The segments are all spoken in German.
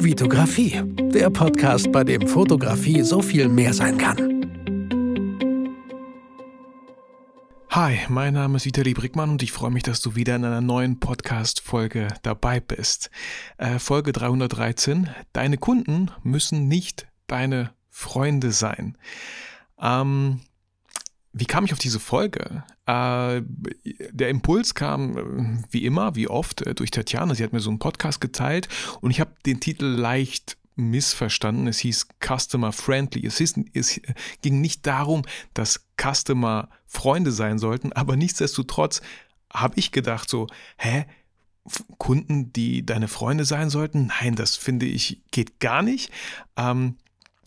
Vitografie, der Podcast, bei dem Fotografie so viel mehr sein kann. Hi, mein Name ist Vitali Brickmann und ich freue mich, dass du wieder in einer neuen Podcast-Folge dabei bist. Äh, Folge 313. Deine Kunden müssen nicht deine Freunde sein. Ähm, wie kam ich auf diese Folge? Äh, der Impuls kam äh, wie immer, wie oft, äh, durch Tatjana. Sie hat mir so einen Podcast geteilt und ich habe den Titel leicht missverstanden. Es hieß Customer Friendly. Es, hieß, es ging nicht darum, dass Customer Freunde sein sollten, aber nichtsdestotrotz habe ich gedacht so, hä? Kunden, die deine Freunde sein sollten? Nein, das finde ich geht gar nicht. Ähm,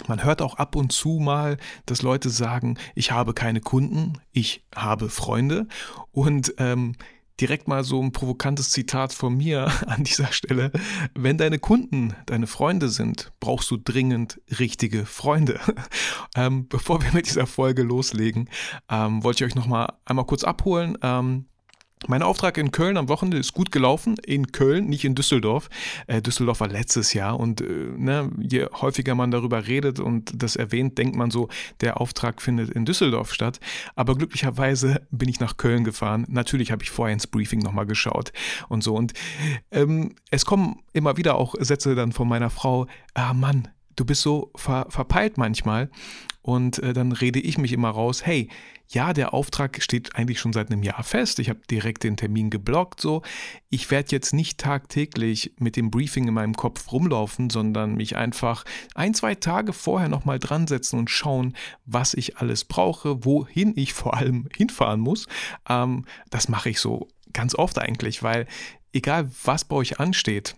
man hört auch ab und zu mal, dass Leute sagen, ich habe keine Kunden, ich habe Freunde. Und ähm, direkt mal so ein provokantes Zitat von mir an dieser Stelle. Wenn deine Kunden deine Freunde sind, brauchst du dringend richtige Freunde. ähm, bevor wir mit dieser Folge loslegen, ähm, wollte ich euch noch mal einmal kurz abholen. Mein Auftrag in Köln am Wochenende ist gut gelaufen. In Köln, nicht in Düsseldorf. Äh, Düsseldorf war letztes Jahr und äh, ne, je häufiger man darüber redet und das erwähnt, denkt man so, der Auftrag findet in Düsseldorf statt. Aber glücklicherweise bin ich nach Köln gefahren. Natürlich habe ich vorher ins Briefing nochmal geschaut und so. Und ähm, es kommen immer wieder auch Sätze dann von meiner Frau, ah Mann, du bist so ver verpeilt manchmal. Und äh, dann rede ich mich immer raus, hey, ja, der Auftrag steht eigentlich schon seit einem Jahr fest. Ich habe direkt den Termin geblockt. So, ich werde jetzt nicht tagtäglich mit dem Briefing in meinem Kopf rumlaufen, sondern mich einfach ein, zwei Tage vorher nochmal dran setzen und schauen, was ich alles brauche, wohin ich vor allem hinfahren muss. Ähm, das mache ich so ganz oft eigentlich, weil egal was bei euch ansteht,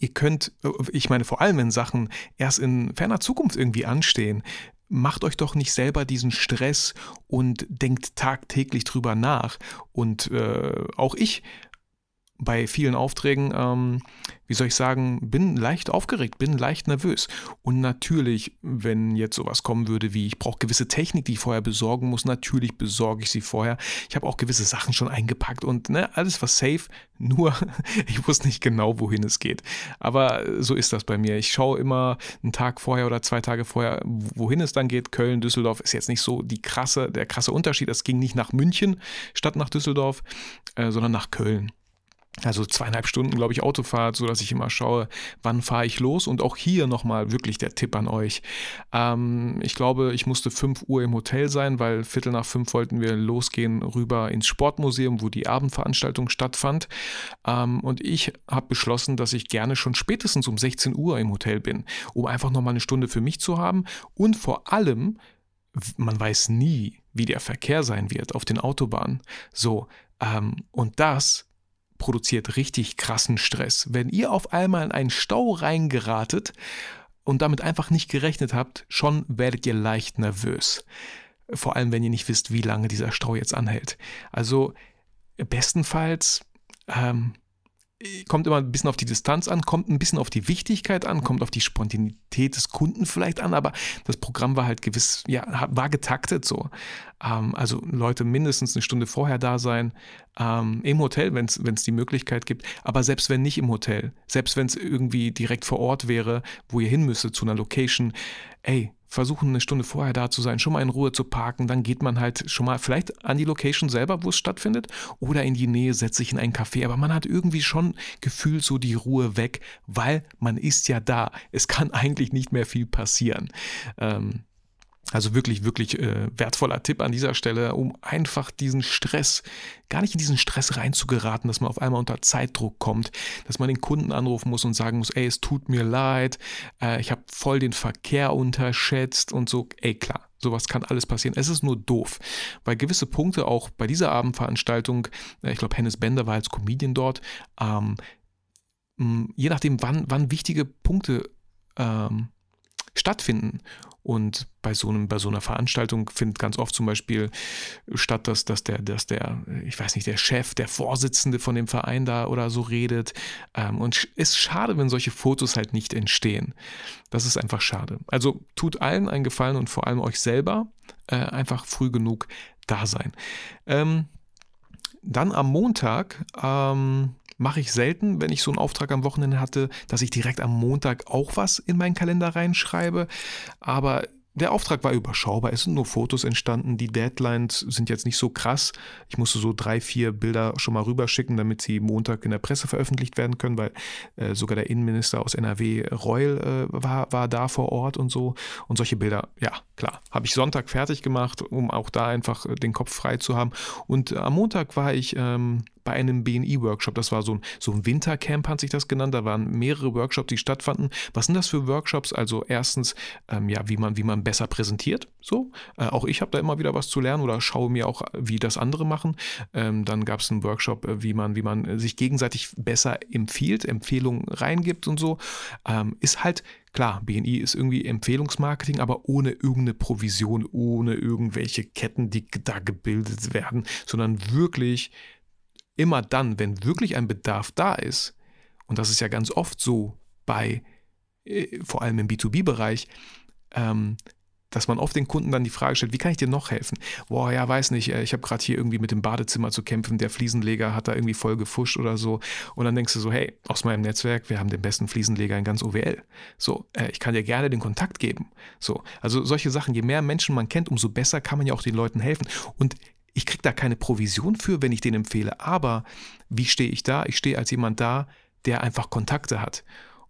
ihr könnt, ich meine vor allem wenn Sachen erst in ferner Zukunft irgendwie anstehen, macht euch doch nicht selber diesen Stress und denkt tagtäglich drüber nach. Und äh, auch ich bei vielen Aufträgen, ähm, wie soll ich sagen, bin leicht aufgeregt, bin leicht nervös. Und natürlich, wenn jetzt sowas kommen würde, wie ich brauche gewisse Technik, die ich vorher besorgen muss, natürlich besorge ich sie vorher. Ich habe auch gewisse Sachen schon eingepackt und ne, alles war safe, nur ich wusste nicht genau, wohin es geht. Aber so ist das bei mir. Ich schaue immer einen Tag vorher oder zwei Tage vorher, wohin es dann geht. Köln, Düsseldorf ist jetzt nicht so die krasse, der krasse Unterschied. Es ging nicht nach München statt nach Düsseldorf, äh, sondern nach Köln. Also zweieinhalb Stunden, glaube ich, Autofahrt, so dass ich immer schaue, wann fahre ich los. Und auch hier nochmal wirklich der Tipp an euch. Ähm, ich glaube, ich musste 5 Uhr im Hotel sein, weil Viertel nach fünf wollten wir losgehen rüber ins Sportmuseum, wo die Abendveranstaltung stattfand. Ähm, und ich habe beschlossen, dass ich gerne schon spätestens um 16 Uhr im Hotel bin, um einfach nochmal eine Stunde für mich zu haben. Und vor allem, man weiß nie, wie der Verkehr sein wird auf den Autobahnen. So, ähm, und das produziert richtig krassen Stress. Wenn ihr auf einmal in einen Stau reingeratet und damit einfach nicht gerechnet habt, schon werdet ihr leicht nervös. Vor allem, wenn ihr nicht wisst, wie lange dieser Stau jetzt anhält. Also bestenfalls ähm, kommt immer ein bisschen auf die Distanz an, kommt ein bisschen auf die Wichtigkeit an, kommt auf die Spontanität des Kunden vielleicht an, aber das Programm war halt gewiss, ja, war getaktet so. Ähm, also Leute mindestens eine Stunde vorher da sein, ähm, im Hotel, wenn es die Möglichkeit gibt, aber selbst wenn nicht im Hotel, selbst wenn es irgendwie direkt vor Ort wäre, wo ihr hin müsstet zu einer Location, ey, versuchen eine Stunde vorher da zu sein, schon mal in Ruhe zu parken, dann geht man halt schon mal vielleicht an die Location selber, wo es stattfindet, oder in die Nähe, setzt sich in ein Café, aber man hat irgendwie schon gefühlt so die Ruhe weg, weil man ist ja da. Es kann eigentlich nicht mehr viel passieren. Ähm, also wirklich, wirklich äh, wertvoller Tipp an dieser Stelle, um einfach diesen Stress, gar nicht in diesen Stress reinzugeraten, dass man auf einmal unter Zeitdruck kommt, dass man den Kunden anrufen muss und sagen muss, ey, es tut mir leid, äh, ich habe voll den Verkehr unterschätzt und so, ey, klar. Sowas kann alles passieren. Es ist nur doof, weil gewisse Punkte auch bei dieser Abendveranstaltung, äh, ich glaube, Hennes Bender war als Comedian dort, ähm, je nachdem, wann, wann wichtige Punkte ähm, stattfinden und bei so, einem, bei so einer Veranstaltung findet ganz oft zum Beispiel statt, dass, dass, der, dass der, ich weiß nicht, der Chef, der Vorsitzende von dem Verein da oder so redet. Ähm, und es ist schade, wenn solche Fotos halt nicht entstehen. Das ist einfach schade. Also tut allen einen Gefallen und vor allem euch selber äh, einfach früh genug da sein. Ähm, dann am Montag ähm, mache ich selten, wenn ich so einen Auftrag am Wochenende hatte, dass ich direkt am Montag auch was in meinen Kalender reinschreibe. Aber der Auftrag war überschaubar, es sind nur Fotos entstanden, die Deadlines sind jetzt nicht so krass. Ich musste so drei, vier Bilder schon mal rüberschicken, damit sie Montag in der Presse veröffentlicht werden können, weil äh, sogar der Innenminister aus NRW, Reul, äh, war, war da vor Ort und so. Und solche Bilder, ja, klar, habe ich Sonntag fertig gemacht, um auch da einfach äh, den Kopf frei zu haben. Und am Montag war ich ähm, bei einem BNI-Workshop. Das war so ein, so ein Wintercamp, hat sich das genannt. Da waren mehrere Workshops, die stattfanden. Was sind das für Workshops? Also erstens, ähm, ja, wie man, wie man besser präsentiert. So, äh, auch ich habe da immer wieder was zu lernen oder schaue mir auch, wie das andere machen. Ähm, dann gab es einen Workshop, äh, wie man, wie man sich gegenseitig besser empfiehlt, Empfehlungen reingibt und so. Ähm, ist halt Klar, BNI ist irgendwie Empfehlungsmarketing, aber ohne irgendeine Provision, ohne irgendwelche Ketten, die da gebildet werden, sondern wirklich immer dann, wenn wirklich ein Bedarf da ist, und das ist ja ganz oft so bei, äh, vor allem im B2B-Bereich, ähm, dass man oft den Kunden dann die Frage stellt, wie kann ich dir noch helfen? Boah, ja, weiß nicht, äh, ich habe gerade hier irgendwie mit dem Badezimmer zu kämpfen, der Fliesenleger hat da irgendwie voll gefuscht oder so. Und dann denkst du so, hey, aus meinem Netzwerk, wir haben den besten Fliesenleger in ganz OWL. So, äh, ich kann dir gerne den Kontakt geben. So, also solche Sachen, je mehr Menschen man kennt, umso besser kann man ja auch den Leuten helfen. Und ich kriege da keine Provision für, wenn ich den empfehle. Aber wie stehe ich da? Ich stehe als jemand da, der einfach Kontakte hat.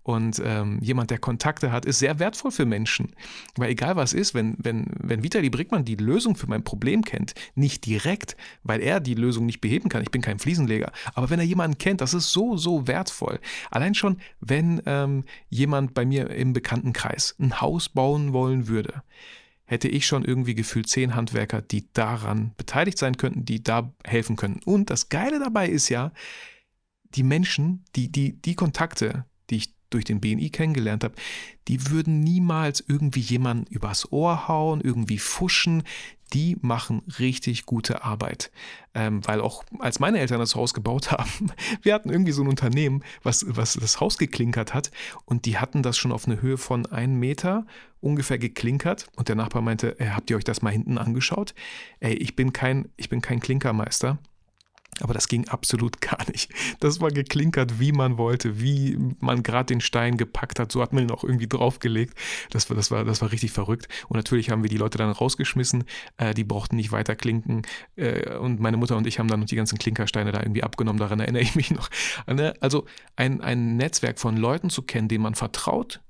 Und ähm, jemand, der Kontakte hat, ist sehr wertvoll für Menschen. Weil egal was ist, wenn, wenn, wenn Vitali Brickmann die Lösung für mein Problem kennt, nicht direkt, weil er die Lösung nicht beheben kann, ich bin kein Fliesenleger, aber wenn er jemanden kennt, das ist so, so wertvoll. Allein schon, wenn ähm, jemand bei mir im Bekanntenkreis ein Haus bauen wollen würde, hätte ich schon irgendwie gefühlt zehn Handwerker, die daran beteiligt sein könnten, die da helfen können. Und das Geile dabei ist ja, die Menschen, die, die, die Kontakte, durch den BNI kennengelernt habe, die würden niemals irgendwie jemanden übers Ohr hauen, irgendwie fuschen. Die machen richtig gute Arbeit. Ähm, weil auch als meine Eltern das Haus gebaut haben, wir hatten irgendwie so ein Unternehmen, was, was das Haus geklinkert hat und die hatten das schon auf eine Höhe von einem Meter ungefähr geklinkert und der Nachbar meinte, habt ihr euch das mal hinten angeschaut? Ey, ich bin kein, ich bin kein Klinkermeister. Aber das ging absolut gar nicht. Das war geklinkert, wie man wollte, wie man gerade den Stein gepackt hat. So hat man ihn auch irgendwie draufgelegt. Das war, das, war, das war richtig verrückt. Und natürlich haben wir die Leute dann rausgeschmissen. Äh, die brauchten nicht weiter klinken. Äh, und meine Mutter und ich haben dann noch die ganzen Klinkersteine da irgendwie abgenommen. Daran erinnere ich mich noch. Also ein, ein Netzwerk von Leuten zu kennen, denen man vertraut,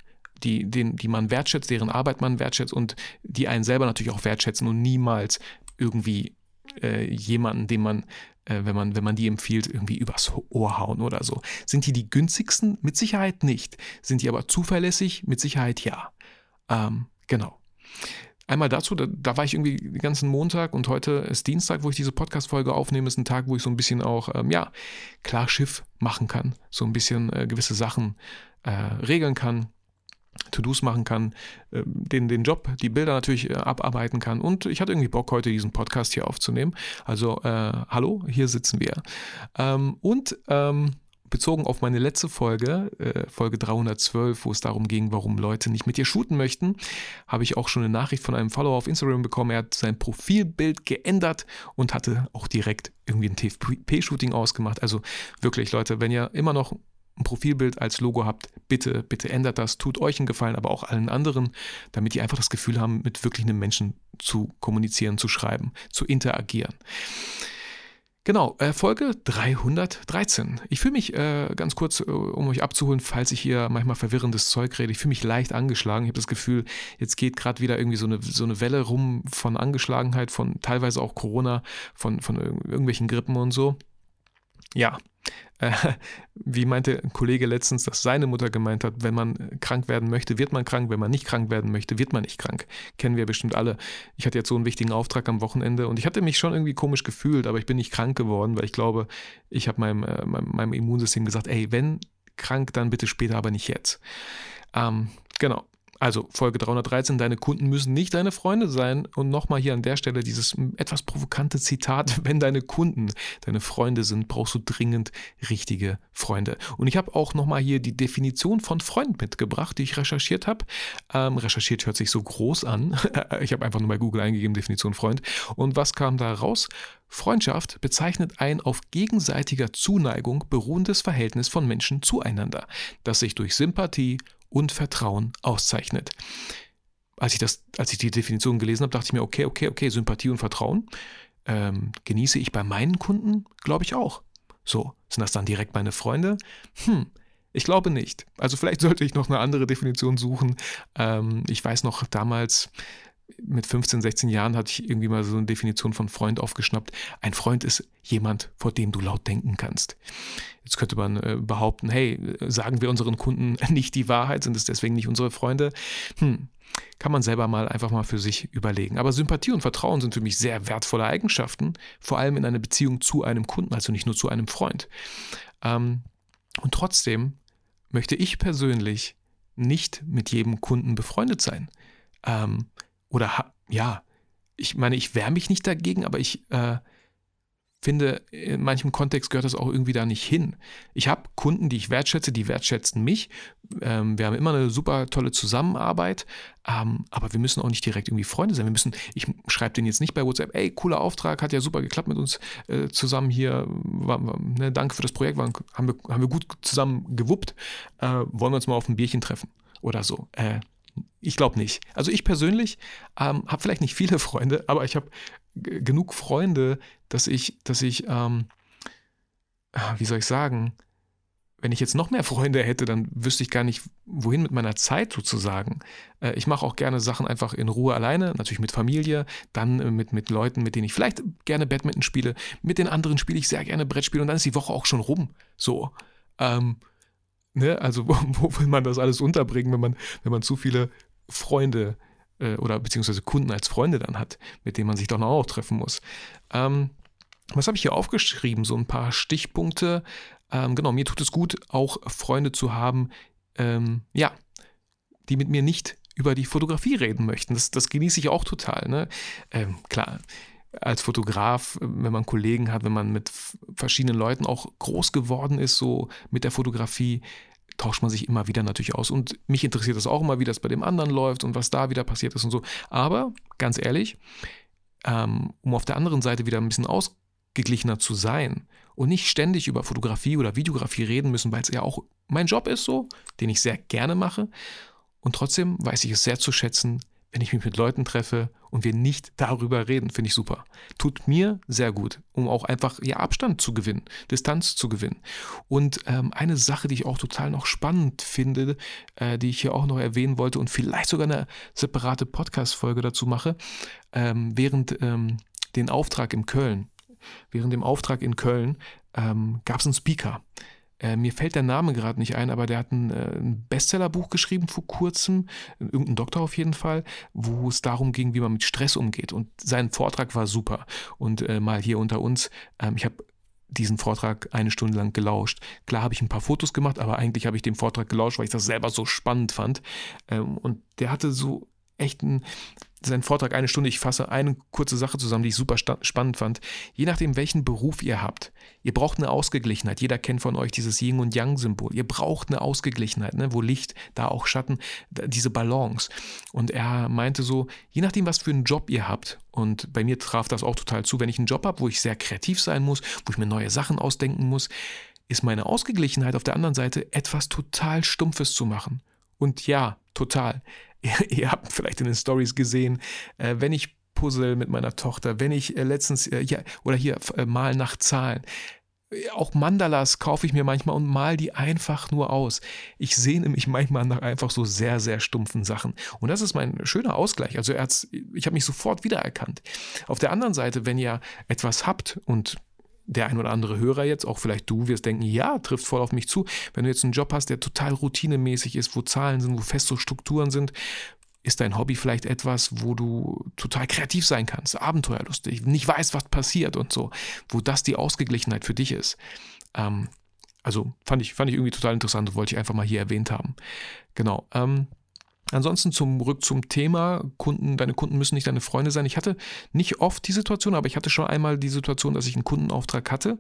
die, den, die man wertschätzt, deren Arbeit man wertschätzt und die einen selber natürlich auch wertschätzen und niemals irgendwie äh, jemanden, den man äh, wenn, man, wenn man die empfiehlt, irgendwie übers Ohr hauen oder so. Sind die die günstigsten? Mit Sicherheit nicht. Sind die aber zuverlässig? Mit Sicherheit ja. Ähm, genau. Einmal dazu, da, da, war ich irgendwie den ganzen Montag und heute ist Dienstag, wo ich diese Podcast-Folge aufnehme, ist ein Tag, wo ich so ein bisschen auch, ähm, ja, klar Schiff machen kann, so ein bisschen äh, gewisse Sachen äh, regeln kann, To-Dos machen kann, äh, den, den Job, die Bilder natürlich äh, abarbeiten kann. Und ich hatte irgendwie Bock, heute diesen Podcast hier aufzunehmen. Also, äh, hallo, hier sitzen wir. Ähm, und ähm, bezogen auf meine letzte Folge, äh, Folge 312, wo es darum ging, warum Leute nicht mit dir shooten möchten, habe ich auch schon eine Nachricht von einem Follower auf Instagram bekommen. Er hat sein Profilbild geändert und hatte auch direkt irgendwie ein TFP-Shooting ausgemacht. Also wirklich, Leute, wenn ihr immer noch ein Profilbild als Logo habt, bitte, bitte ändert das, tut euch einen Gefallen, aber auch allen anderen, damit die einfach das Gefühl haben, mit wirklich einem Menschen zu kommunizieren, zu schreiben, zu interagieren. Genau, äh, Folge 313. Ich fühle mich äh, ganz kurz, äh, um euch abzuholen, falls ich hier manchmal verwirrendes Zeug rede, ich fühle mich leicht angeschlagen. Ich habe das Gefühl, jetzt geht gerade wieder irgendwie so eine, so eine Welle rum von Angeschlagenheit, von teilweise auch Corona, von, von irgendwelchen Grippen und so. Ja, äh, wie meinte ein Kollege letztens, dass seine Mutter gemeint hat, wenn man krank werden möchte, wird man krank, wenn man nicht krank werden möchte, wird man nicht krank. Kennen wir bestimmt alle. Ich hatte jetzt so einen wichtigen Auftrag am Wochenende und ich hatte mich schon irgendwie komisch gefühlt, aber ich bin nicht krank geworden, weil ich glaube, ich habe meinem, äh, meinem, meinem, Immunsystem gesagt, ey, wenn krank, dann bitte später, aber nicht jetzt. Ähm, genau. Also Folge 313, deine Kunden müssen nicht deine Freunde sein. Und nochmal hier an der Stelle dieses etwas provokante Zitat, wenn deine Kunden deine Freunde sind, brauchst du dringend richtige Freunde. Und ich habe auch nochmal hier die Definition von Freund mitgebracht, die ich recherchiert habe. Ähm, recherchiert hört sich so groß an. ich habe einfach nur bei Google eingegeben, Definition Freund. Und was kam da raus? Freundschaft bezeichnet ein auf gegenseitiger Zuneigung beruhendes Verhältnis von Menschen zueinander, das sich durch Sympathie und Vertrauen auszeichnet. Als ich, das, als ich die Definition gelesen habe, dachte ich mir, okay, okay, okay, Sympathie und Vertrauen ähm, genieße ich bei meinen Kunden, glaube ich auch. So, sind das dann direkt meine Freunde? Hm, ich glaube nicht. Also vielleicht sollte ich noch eine andere Definition suchen. Ähm, ich weiß noch damals, mit 15, 16 Jahren hatte ich irgendwie mal so eine Definition von Freund aufgeschnappt. Ein Freund ist jemand, vor dem du laut denken kannst. Jetzt könnte man äh, behaupten, hey, sagen wir unseren Kunden nicht die Wahrheit, sind es deswegen nicht unsere Freunde? Hm, kann man selber mal einfach mal für sich überlegen. Aber Sympathie und Vertrauen sind für mich sehr wertvolle Eigenschaften, vor allem in einer Beziehung zu einem Kunden, also nicht nur zu einem Freund. Ähm, und trotzdem möchte ich persönlich nicht mit jedem Kunden befreundet sein. Ähm, oder ja, ich meine, ich wehre mich nicht dagegen, aber ich äh, finde, in manchem Kontext gehört das auch irgendwie da nicht hin. Ich habe Kunden, die ich wertschätze, die wertschätzen mich. Ähm, wir haben immer eine super tolle Zusammenarbeit, ähm, aber wir müssen auch nicht direkt irgendwie Freunde sein. Wir müssen, ich schreibe denen jetzt nicht bei WhatsApp, ey, cooler Auftrag, hat ja super geklappt mit uns äh, zusammen hier, war, war, ne, danke für das Projekt, waren, haben, wir, haben wir gut zusammen gewuppt, äh, wollen wir uns mal auf ein Bierchen treffen oder so. Äh, ich glaube nicht. Also ich persönlich ähm, habe vielleicht nicht viele Freunde, aber ich habe genug Freunde, dass ich, dass ich, ähm, ah, wie soll ich sagen, wenn ich jetzt noch mehr Freunde hätte, dann wüsste ich gar nicht, wohin mit meiner Zeit sozusagen. Äh, ich mache auch gerne Sachen einfach in Ruhe alleine, natürlich mit Familie, dann äh, mit, mit Leuten, mit denen ich vielleicht gerne Badminton spiele. Mit den anderen spiele ich sehr gerne Brettspiele und dann ist die Woche auch schon rum. So. Ähm, Ne? Also wo, wo, will man das alles unterbringen, wenn man, wenn man zu viele Freunde äh, oder beziehungsweise Kunden als Freunde dann hat, mit denen man sich noch auch treffen muss. Ähm, was habe ich hier aufgeschrieben? So ein paar Stichpunkte. Ähm, genau, mir tut es gut, auch Freunde zu haben, ähm, ja, die mit mir nicht über die Fotografie reden möchten. Das, das genieße ich auch total. Ne? Ähm, klar, als Fotograf, wenn man Kollegen hat, wenn man mit verschiedenen Leuten auch groß geworden ist, so mit der Fotografie, tauscht man sich immer wieder natürlich aus. Und mich interessiert das auch immer, wie das bei dem anderen läuft und was da wieder passiert ist und so. Aber ganz ehrlich, ähm, um auf der anderen Seite wieder ein bisschen ausgeglichener zu sein und nicht ständig über Fotografie oder Videografie reden müssen, weil es ja auch mein Job ist so, den ich sehr gerne mache. Und trotzdem weiß ich es sehr zu schätzen, wenn ich mich mit Leuten treffe und wir nicht darüber reden, finde ich super. Tut mir sehr gut, um auch einfach ja, Abstand zu gewinnen, Distanz zu gewinnen. Und ähm, eine Sache, die ich auch total noch spannend finde, äh, die ich hier auch noch erwähnen wollte und vielleicht sogar eine separate Podcast-Folge dazu mache, ähm, während ähm, den Auftrag in Köln, während dem Auftrag in Köln ähm, gab es einen Speaker. Äh, mir fällt der Name gerade nicht ein, aber der hat ein, äh, ein, Bestsellerbuch geschrieben vor kurzem, irgendein Doktor auf jeden Fall, wo es darum ging, wie man mit Stress umgeht. Und sein Vortrag war super. Und äh, mal hier unter uns, ähm, ich habe diesen Vortrag eine Stunde lang gelauscht. Klar habe ich ein paar Fotos gemacht, aber eigentlich habe ich den Vortrag gelauscht, weil ich das selber so spannend fand. Ähm, und der hatte so echt ein, sein Vortrag eine Stunde. Ich fasse eine kurze Sache zusammen, die ich super spannend fand. Je nachdem, welchen Beruf ihr habt, ihr braucht eine Ausgeglichenheit. Jeder kennt von euch dieses Yin und Yang-Symbol. Ihr braucht eine Ausgeglichenheit, ne? wo Licht, da auch Schatten, diese Balance. Und er meinte so, je nachdem, was für einen Job ihr habt, und bei mir traf das auch total zu, wenn ich einen Job habe, wo ich sehr kreativ sein muss, wo ich mir neue Sachen ausdenken muss, ist meine Ausgeglichenheit auf der anderen Seite etwas total Stumpfes zu machen. Und ja, total. ihr habt vielleicht in den Stories gesehen, äh, wenn ich puzzle mit meiner Tochter, wenn ich äh, letztens, äh, ja, oder hier äh, mal nach Zahlen. Äh, auch Mandalas kaufe ich mir manchmal und mal die einfach nur aus. Ich sehne mich manchmal nach einfach so sehr, sehr stumpfen Sachen. Und das ist mein schöner Ausgleich. Also ich habe mich sofort wiedererkannt. Auf der anderen Seite, wenn ihr etwas habt und der ein oder andere Hörer jetzt, auch vielleicht du, wirst denken, ja, trifft voll auf mich zu. Wenn du jetzt einen Job hast, der total routinemäßig ist, wo Zahlen sind, wo feste Strukturen sind, ist dein Hobby vielleicht etwas, wo du total kreativ sein kannst, abenteuerlustig, nicht weißt, was passiert und so, wo das die Ausgeglichenheit für dich ist. Ähm, also fand ich, fand ich irgendwie total interessant und wollte ich einfach mal hier erwähnt haben. Genau. Ähm, ansonsten zurück zum Thema, Kunden, deine Kunden müssen nicht deine Freunde sein. Ich hatte nicht oft die Situation, aber ich hatte schon einmal die Situation, dass ich einen Kundenauftrag hatte.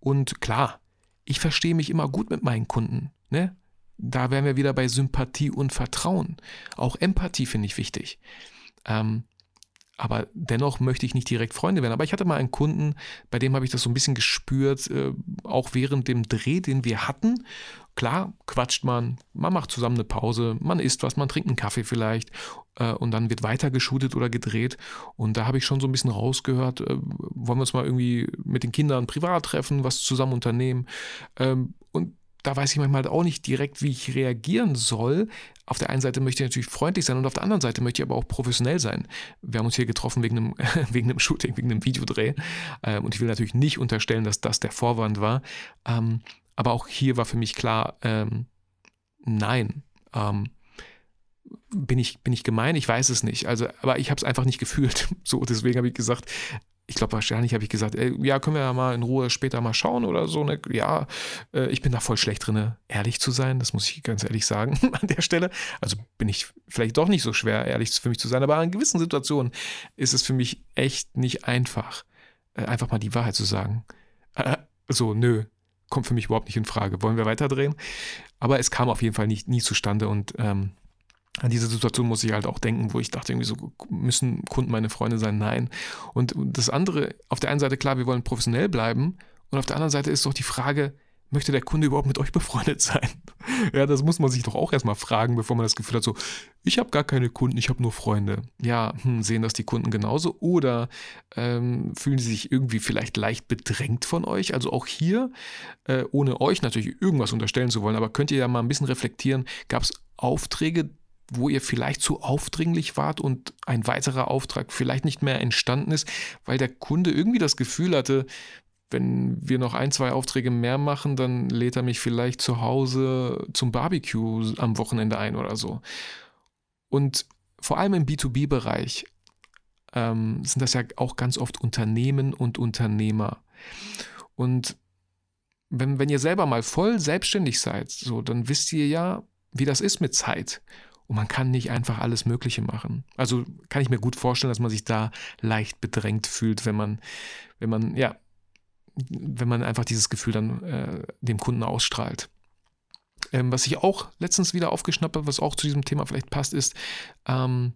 Und klar, ich verstehe mich immer gut mit meinen Kunden. Ne? Da wären wir wieder bei Sympathie und Vertrauen. Auch Empathie finde ich wichtig. Ähm, aber dennoch möchte ich nicht direkt Freunde werden. Aber ich hatte mal einen Kunden, bei dem habe ich das so ein bisschen gespürt, äh, auch während dem Dreh, den wir hatten. Klar, quatscht man, man macht zusammen eine Pause, man isst was, man trinkt einen Kaffee vielleicht äh, und dann wird weiter geshootet oder gedreht. Und da habe ich schon so ein bisschen rausgehört, äh, wollen wir uns mal irgendwie mit den Kindern privat treffen, was zusammen unternehmen. Ähm, und da weiß ich manchmal auch nicht direkt, wie ich reagieren soll. Auf der einen Seite möchte ich natürlich freundlich sein und auf der anderen Seite möchte ich aber auch professionell sein. Wir haben uns hier getroffen wegen einem, wegen einem Shooting, wegen einem Videodreh. Ähm, und ich will natürlich nicht unterstellen, dass das der Vorwand war. Ähm, aber auch hier war für mich klar, ähm, nein. bin ich, bin ich gemein? Ich weiß es nicht. Also, aber ich habe es einfach nicht gefühlt. So, deswegen habe ich gesagt, ich glaube, wahrscheinlich habe ich gesagt, ey, ja, können wir ja mal in Ruhe später mal schauen oder so. Ne? Ja, äh, ich bin da voll schlecht drin, ehrlich zu sein. Das muss ich ganz ehrlich sagen an der Stelle. Also bin ich vielleicht doch nicht so schwer, ehrlich für mich zu sein. Aber in gewissen Situationen ist es für mich echt nicht einfach, äh, einfach mal die Wahrheit zu sagen. Äh, so, nö, kommt für mich überhaupt nicht in Frage. Wollen wir weiterdrehen? Aber es kam auf jeden Fall nicht, nie zustande und ähm, an diese Situation muss ich halt auch denken, wo ich dachte, irgendwie so, müssen Kunden meine Freunde sein? Nein. Und das andere, auf der einen Seite, klar, wir wollen professionell bleiben. Und auf der anderen Seite ist doch die Frage, möchte der Kunde überhaupt mit euch befreundet sein? ja, das muss man sich doch auch erstmal fragen, bevor man das Gefühl hat, so, ich habe gar keine Kunden, ich habe nur Freunde. Ja, hm, sehen das die Kunden genauso? Oder ähm, fühlen sie sich irgendwie vielleicht leicht bedrängt von euch? Also auch hier, äh, ohne euch natürlich irgendwas unterstellen zu wollen, aber könnt ihr ja mal ein bisschen reflektieren, gab es Aufträge, wo ihr vielleicht zu aufdringlich wart und ein weiterer Auftrag vielleicht nicht mehr entstanden ist, weil der Kunde irgendwie das Gefühl hatte, wenn wir noch ein, zwei Aufträge mehr machen, dann lädt er mich vielleicht zu Hause zum Barbecue am Wochenende ein oder so. Und vor allem im B2B-Bereich ähm, sind das ja auch ganz oft Unternehmen und Unternehmer. Und wenn, wenn ihr selber mal voll selbstständig seid, so, dann wisst ihr ja, wie das ist mit Zeit. Und man kann nicht einfach alles Mögliche machen. Also kann ich mir gut vorstellen, dass man sich da leicht bedrängt fühlt, wenn man, wenn man, ja, wenn man einfach dieses Gefühl dann äh, dem Kunden ausstrahlt. Ähm, was ich auch letztens wieder aufgeschnappt habe, was auch zu diesem Thema vielleicht passt, ist, ähm,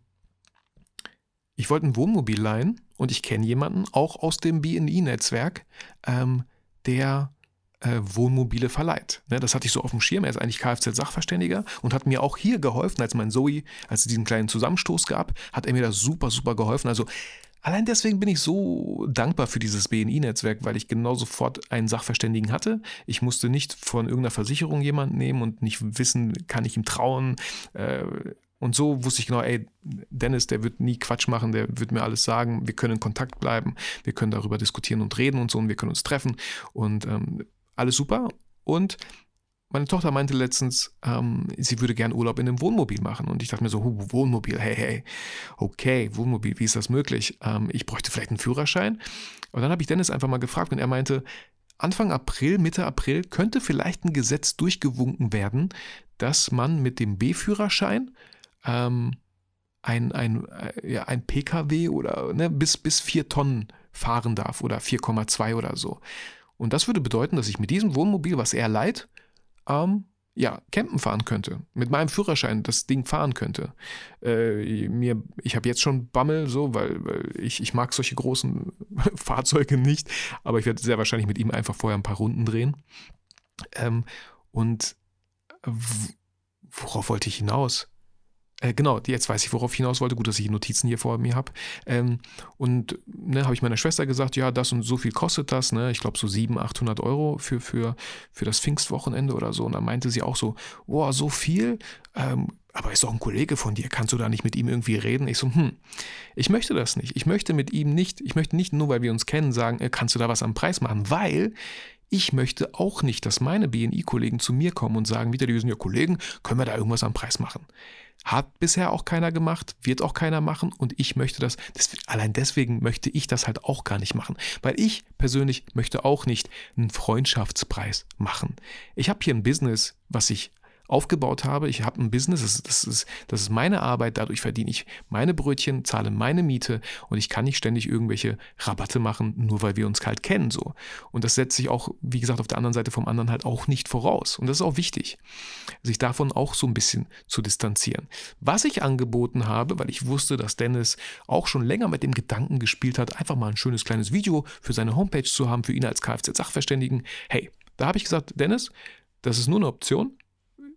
ich wollte ein Wohnmobil leihen und ich kenne jemanden, auch aus dem BNI-Netzwerk, ähm, der äh, Wohnmobile verleiht. Ne, das hatte ich so auf dem Schirm. Er ist eigentlich Kfz-Sachverständiger und hat mir auch hier geholfen, als mein Zoe, als es diesen kleinen Zusammenstoß gab, hat er mir da super, super geholfen. Also Allein deswegen bin ich so dankbar für dieses BNI-Netzwerk, weil ich genau sofort einen Sachverständigen hatte. Ich musste nicht von irgendeiner Versicherung jemanden nehmen und nicht wissen, kann ich ihm trauen. Äh, und so wusste ich genau, ey, Dennis, der wird nie Quatsch machen, der wird mir alles sagen. Wir können in Kontakt bleiben, wir können darüber diskutieren und reden und so und wir können uns treffen. Und ähm, alles super. Und meine Tochter meinte letztens, ähm, sie würde gern Urlaub in einem Wohnmobil machen. Und ich dachte mir so, Wohnmobil, hey, hey, okay, Wohnmobil, wie ist das möglich? Ähm, ich bräuchte vielleicht einen Führerschein. Und dann habe ich Dennis einfach mal gefragt und er meinte, Anfang April, Mitte April könnte vielleicht ein Gesetz durchgewunken werden, dass man mit dem B-Führerschein ähm, ein, ein, äh, ja, ein Pkw oder ne, bis, bis vier Tonnen fahren darf oder 4,2 oder so. Und das würde bedeuten, dass ich mit diesem Wohnmobil, was er leiht, ähm, ja, campen fahren könnte. Mit meinem Führerschein das Ding fahren könnte. Äh, mir, ich habe jetzt schon Bammel, so, weil, weil ich, ich mag solche großen Fahrzeuge nicht, aber ich werde sehr wahrscheinlich mit ihm einfach vorher ein paar Runden drehen. Ähm, und worauf wollte ich hinaus? Äh, genau, jetzt weiß ich, worauf ich hinaus wollte. Gut, dass ich Notizen hier vor mir habe. Ähm, und ne, habe ich meiner Schwester gesagt, ja, das und so viel kostet das. Ne? Ich glaube so 700, 800 Euro für, für, für das Pfingstwochenende oder so. Und dann meinte sie auch so, boah, so viel? Ähm, aber ist doch ein Kollege von dir, kannst du da nicht mit ihm irgendwie reden? Ich so, hm, ich möchte das nicht. Ich möchte mit ihm nicht, ich möchte nicht nur, weil wir uns kennen, sagen, äh, kannst du da was am Preis machen, weil ich möchte auch nicht, dass meine BNI-Kollegen zu mir kommen und sagen, wieder, die sind ja Kollegen, können wir da irgendwas am Preis machen? Hat bisher auch keiner gemacht, wird auch keiner machen und ich möchte das, das, allein deswegen möchte ich das halt auch gar nicht machen, weil ich persönlich möchte auch nicht einen Freundschaftspreis machen. Ich habe hier ein Business, was ich aufgebaut habe. Ich habe ein Business, das ist, das, ist, das ist meine Arbeit, dadurch verdiene ich meine Brötchen, zahle meine Miete und ich kann nicht ständig irgendwelche Rabatte machen, nur weil wir uns kalt kennen. So. Und das setzt sich auch, wie gesagt, auf der anderen Seite vom anderen halt auch nicht voraus. Und das ist auch wichtig, sich davon auch so ein bisschen zu distanzieren. Was ich angeboten habe, weil ich wusste, dass Dennis auch schon länger mit dem Gedanken gespielt hat, einfach mal ein schönes kleines Video für seine Homepage zu haben, für ihn als Kfz-Sachverständigen. Hey, da habe ich gesagt, Dennis, das ist nur eine Option.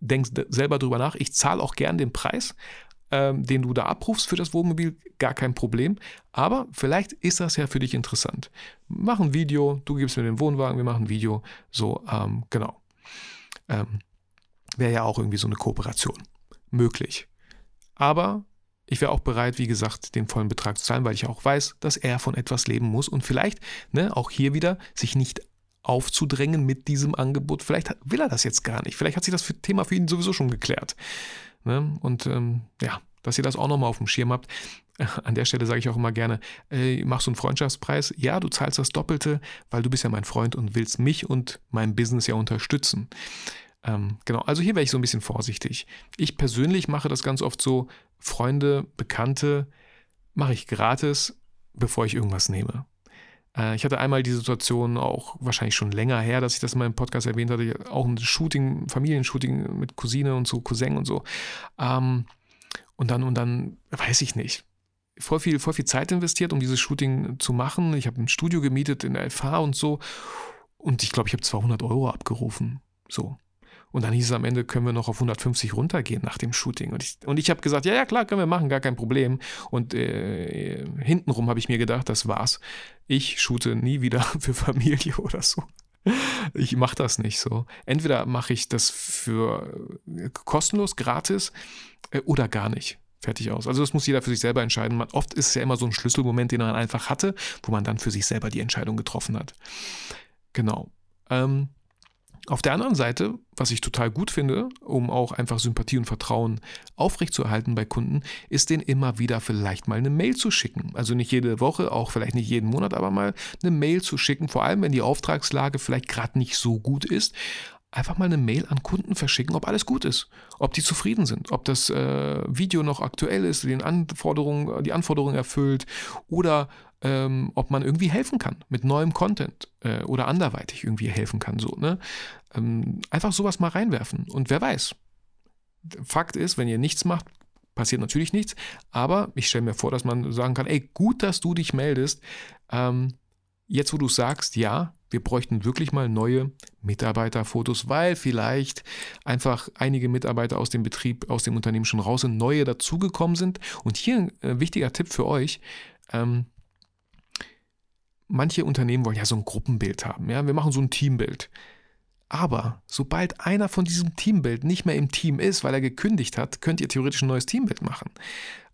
Denk selber drüber nach. Ich zahle auch gern den Preis, ähm, den du da abrufst für das Wohnmobil, gar kein Problem. Aber vielleicht ist das ja für dich interessant. Mach ein Video, du gibst mir den Wohnwagen, wir machen ein Video. So, ähm, genau. Ähm, Wäre ja auch irgendwie so eine Kooperation möglich. Aber ich wäre auch bereit, wie gesagt, den vollen Betrag zu zahlen, weil ich auch weiß, dass er von etwas leben muss und vielleicht, ne, auch hier wieder, sich nicht aufzudrängen mit diesem Angebot. Vielleicht will er das jetzt gar nicht. Vielleicht hat sich das Thema für ihn sowieso schon geklärt. Ne? Und ähm, ja, dass ihr das auch nochmal auf dem Schirm habt. An der Stelle sage ich auch immer gerne, äh, machst du einen Freundschaftspreis? Ja, du zahlst das Doppelte, weil du bist ja mein Freund und willst mich und mein Business ja unterstützen. Ähm, genau, also hier wäre ich so ein bisschen vorsichtig. Ich persönlich mache das ganz oft so, Freunde, Bekannte mache ich gratis, bevor ich irgendwas nehme. Äh, ich hatte einmal die Situation, auch wahrscheinlich schon länger her, dass ich das in meinem Podcast erwähnt hatte, auch ein Shooting, Familienshooting mit Cousine und so, Cousin und so. Ähm, und dann, und dann, weiß ich nicht, voll viel, voll viel Zeit investiert, um dieses Shooting zu machen. Ich habe ein Studio gemietet in der FH und so. Und ich glaube, ich habe 200 Euro abgerufen. So. Und dann hieß es am Ende, können wir noch auf 150 runtergehen nach dem Shooting. Und ich, und ich habe gesagt, ja, ja, klar, können wir machen, gar kein Problem. Und äh, hintenrum habe ich mir gedacht, das war's. Ich shoote nie wieder für Familie oder so. Ich mache das nicht so. Entweder mache ich das für äh, kostenlos, gratis äh, oder gar nicht. Fertig aus. Also das muss jeder für sich selber entscheiden. Man, oft ist es ja immer so ein Schlüsselmoment, den man einfach hatte, wo man dann für sich selber die Entscheidung getroffen hat. Genau. Ähm, auf der anderen Seite, was ich total gut finde, um auch einfach Sympathie und Vertrauen aufrechtzuerhalten bei Kunden, ist denen immer wieder vielleicht mal eine Mail zu schicken. Also nicht jede Woche, auch vielleicht nicht jeden Monat, aber mal eine Mail zu schicken, vor allem wenn die Auftragslage vielleicht gerade nicht so gut ist. Einfach mal eine Mail an Kunden verschicken, ob alles gut ist, ob die zufrieden sind, ob das äh, Video noch aktuell ist, den Anforderungen, die Anforderungen erfüllt oder ähm, ob man irgendwie helfen kann mit neuem Content äh, oder anderweitig irgendwie helfen kann. So, ne? Ähm, einfach sowas mal reinwerfen. Und wer weiß. Fakt ist, wenn ihr nichts macht, passiert natürlich nichts. Aber ich stelle mir vor, dass man sagen kann, ey, gut, dass du dich meldest. Ähm, jetzt, wo du sagst, ja, wir bräuchten wirklich mal neue Mitarbeiterfotos, weil vielleicht einfach einige Mitarbeiter aus dem Betrieb, aus dem Unternehmen schon raus sind, neue dazugekommen sind. Und hier ein äh, wichtiger Tipp für euch. Ähm, manche Unternehmen wollen ja so ein Gruppenbild haben. Ja? Wir machen so ein Teambild. Aber sobald einer von diesem Teambild nicht mehr im Team ist, weil er gekündigt hat, könnt ihr theoretisch ein neues Teambild machen.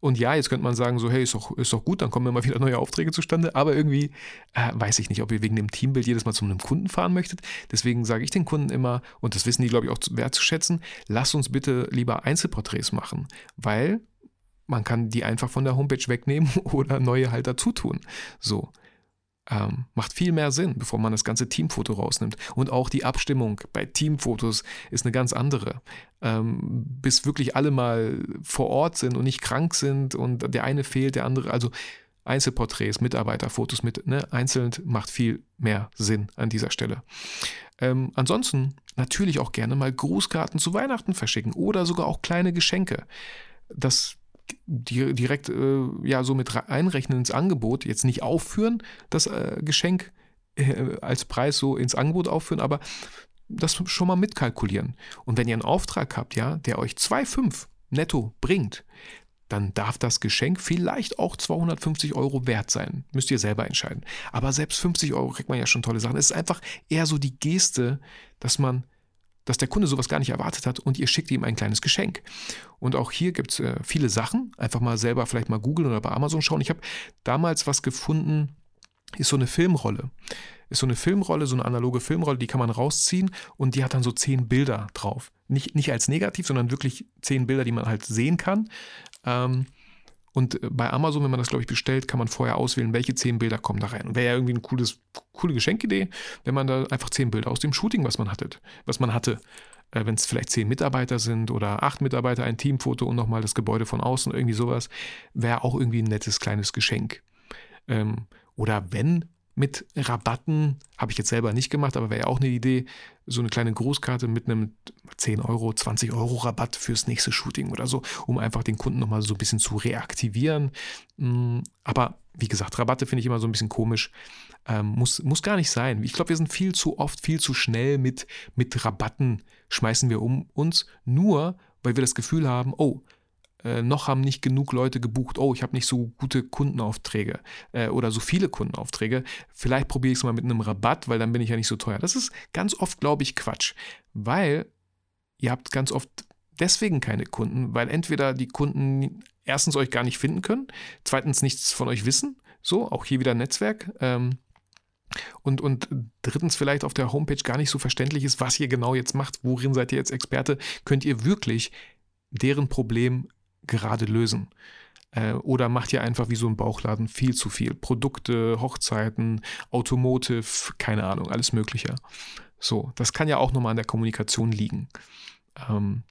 Und ja, jetzt könnte man sagen, so, hey, ist doch, ist doch gut, dann kommen immer wieder neue Aufträge zustande. Aber irgendwie äh, weiß ich nicht, ob ihr wegen dem Teambild jedes Mal zu einem Kunden fahren möchtet. Deswegen sage ich den Kunden immer, und das wissen die, glaube ich, auch wertzuschätzen, lasst uns bitte lieber Einzelporträts machen, weil man kann die einfach von der Homepage wegnehmen oder neue halt dazu tun. So. Ähm, macht viel mehr Sinn, bevor man das ganze Teamfoto rausnimmt. Und auch die Abstimmung bei Teamfotos ist eine ganz andere. Ähm, bis wirklich alle mal vor Ort sind und nicht krank sind und der eine fehlt, der andere. Also Einzelporträts, Mitarbeiterfotos mit, ne, einzeln macht viel mehr Sinn an dieser Stelle. Ähm, ansonsten natürlich auch gerne mal Grußkarten zu Weihnachten verschicken oder sogar auch kleine Geschenke. Das direkt äh, ja so mit einrechnen ins Angebot, jetzt nicht aufführen, das äh, Geschenk äh, als Preis so ins Angebot aufführen, aber das schon mal mitkalkulieren. Und wenn ihr einen Auftrag habt, ja, der euch 2,5 netto bringt, dann darf das Geschenk vielleicht auch 250 Euro wert sein. Müsst ihr selber entscheiden. Aber selbst 50 Euro kriegt man ja schon tolle Sachen. Es ist einfach eher so die Geste, dass man dass der Kunde sowas gar nicht erwartet hat und ihr schickt ihm ein kleines Geschenk. Und auch hier gibt es äh, viele Sachen. Einfach mal selber vielleicht mal googeln oder bei Amazon schauen. Ich habe damals was gefunden, ist so eine Filmrolle. Ist so eine Filmrolle, so eine analoge Filmrolle, die kann man rausziehen und die hat dann so zehn Bilder drauf. Nicht, nicht als negativ, sondern wirklich zehn Bilder, die man halt sehen kann. Ähm, und äh, bei Amazon, wenn man das, glaube ich, bestellt, kann man vorher auswählen, welche zehn Bilder kommen da rein. Wäre ja irgendwie eine cooles, coole Geschenkidee, wenn man da einfach zehn Bilder aus dem Shooting, was man hatte, was man hatte, äh, wenn es vielleicht zehn Mitarbeiter sind oder acht Mitarbeiter, ein Teamfoto und nochmal das Gebäude von außen, irgendwie sowas, wäre auch irgendwie ein nettes kleines Geschenk. Ähm, oder wenn mit Rabatten, habe ich jetzt selber nicht gemacht, aber wäre ja auch eine Idee, so eine kleine Grußkarte mit einem 10 Euro, 20 Euro Rabatt fürs nächste Shooting oder so, um einfach den Kunden nochmal so ein bisschen zu reaktivieren. Mm, aber wie gesagt, Rabatte finde ich immer so ein bisschen komisch. Ähm, muss, muss gar nicht sein. Ich glaube, wir sind viel zu oft, viel zu schnell mit, mit Rabatten, schmeißen wir um uns, nur weil wir das Gefühl haben, oh, äh, noch haben nicht genug Leute gebucht, oh, ich habe nicht so gute Kundenaufträge äh, oder so viele Kundenaufträge, vielleicht probiere ich es mal mit einem Rabatt, weil dann bin ich ja nicht so teuer. Das ist ganz oft, glaube ich, Quatsch, weil ihr habt ganz oft deswegen keine Kunden, weil entweder die Kunden erstens euch gar nicht finden können, zweitens nichts von euch wissen, so, auch hier wieder Netzwerk. Ähm, und, und drittens vielleicht auf der Homepage gar nicht so verständlich ist, was ihr genau jetzt macht, worin seid ihr jetzt Experte, könnt ihr wirklich deren Problem gerade lösen. Äh, oder macht ihr einfach wie so ein Bauchladen viel zu viel? Produkte, Hochzeiten, Automotive, keine Ahnung, alles Mögliche. So, das kann ja auch nochmal an der Kommunikation liegen. Ähm,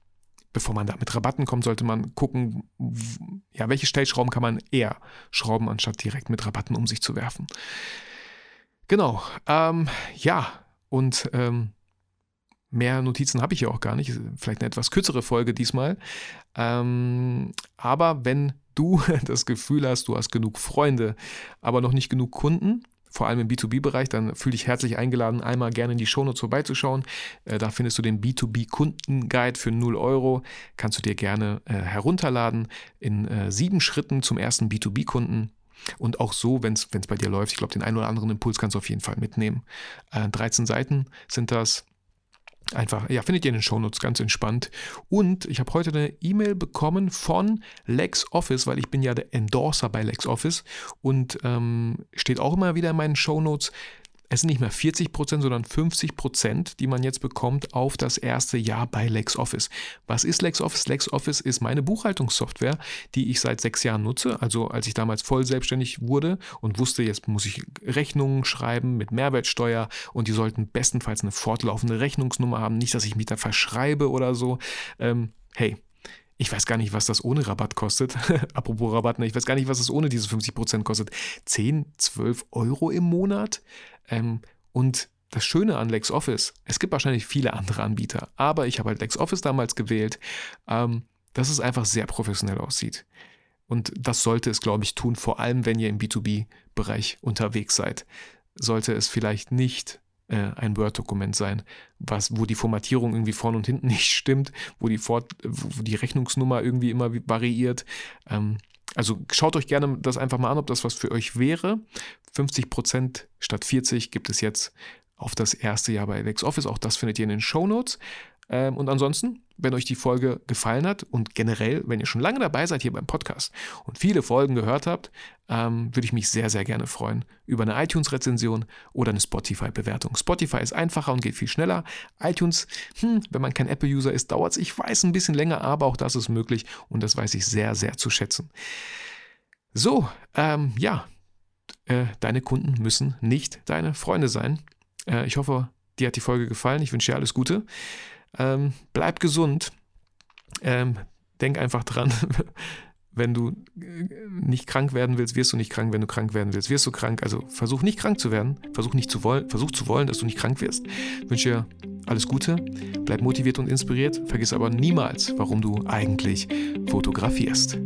bevor man da mit Rabatten kommt, sollte man gucken, ja, welche Stellschrauben kann man eher schrauben, anstatt direkt mit Rabatten um sich zu werfen. Genau, ähm, ja, und ähm, Mehr Notizen habe ich ja auch gar nicht. Vielleicht eine etwas kürzere Folge diesmal. Ähm, aber wenn du das Gefühl hast, du hast genug Freunde, aber noch nicht genug Kunden, vor allem im B2B-Bereich, dann fühle dich herzlich eingeladen, einmal gerne in die Shownotes vorbeizuschauen. Äh, da findest du den B2B-Kunden-Guide für 0 Euro. Kannst du dir gerne äh, herunterladen in äh, sieben Schritten zum ersten B2B-Kunden. Und auch so, wenn es bei dir läuft, ich glaube, den einen oder anderen Impuls kannst du auf jeden Fall mitnehmen. 13 Seiten sind das. Einfach, ja, findet ihr in den Shownotes ganz entspannt. Und ich habe heute eine E-Mail bekommen von LexOffice, weil ich bin ja der Endorser bei LexOffice und ähm, steht auch immer wieder in meinen Shownotes es sind nicht mehr 40 Prozent, sondern 50 Prozent, die man jetzt bekommt auf das erste Jahr bei LexOffice. Was ist LexOffice? LexOffice ist meine Buchhaltungssoftware, die ich seit sechs Jahren nutze. Also als ich damals voll selbstständig wurde und wusste, jetzt muss ich Rechnungen schreiben mit Mehrwertsteuer und die sollten bestenfalls eine fortlaufende Rechnungsnummer haben. Nicht, dass ich mich da verschreibe oder so. Ähm, hey, ich weiß gar nicht, was das ohne Rabatt kostet. Apropos Rabatt, ne? ich weiß gar nicht, was es ohne diese 50% kostet. 10, 12 Euro im Monat? Ähm, und das Schöne an LexOffice, es gibt wahrscheinlich viele andere Anbieter, aber ich habe halt LexOffice damals gewählt, ähm, dass es einfach sehr professionell aussieht. Und das sollte es, glaube ich, tun, vor allem wenn ihr im B2B-Bereich unterwegs seid. Sollte es vielleicht nicht äh, ein Word-Dokument sein, was, wo die Formatierung irgendwie vorne und hinten nicht stimmt, wo die, Fort, wo die Rechnungsnummer irgendwie immer variiert. Ähm, also schaut euch gerne das einfach mal an, ob das was für euch wäre. 50 Prozent statt 40 gibt es jetzt auf das erste Jahr bei LexOffice. Auch das findet ihr in den Show Notes. Ähm, und ansonsten, wenn euch die Folge gefallen hat und generell, wenn ihr schon lange dabei seid hier beim Podcast und viele Folgen gehört habt, ähm, würde ich mich sehr, sehr gerne freuen über eine iTunes-Rezension oder eine Spotify-Bewertung. Spotify ist einfacher und geht viel schneller. iTunes, hm, wenn man kein Apple-User ist, dauert es, ich weiß, ein bisschen länger, aber auch das ist möglich und das weiß ich sehr, sehr zu schätzen. So, ähm, ja, äh, deine Kunden müssen nicht deine Freunde sein. Äh, ich hoffe, dir hat die Folge gefallen. Ich wünsche dir alles Gute. Ähm, bleib gesund. Ähm, denk einfach dran, wenn du äh, nicht krank werden willst, wirst du nicht krank. Wenn du krank werden willst, wirst du krank. Also versuch nicht krank zu werden. Versuch nicht zu wollen, versuch zu wollen, dass du nicht krank wirst. Ich wünsche dir alles Gute. Bleib motiviert und inspiriert. Vergiss aber niemals, warum du eigentlich fotografierst.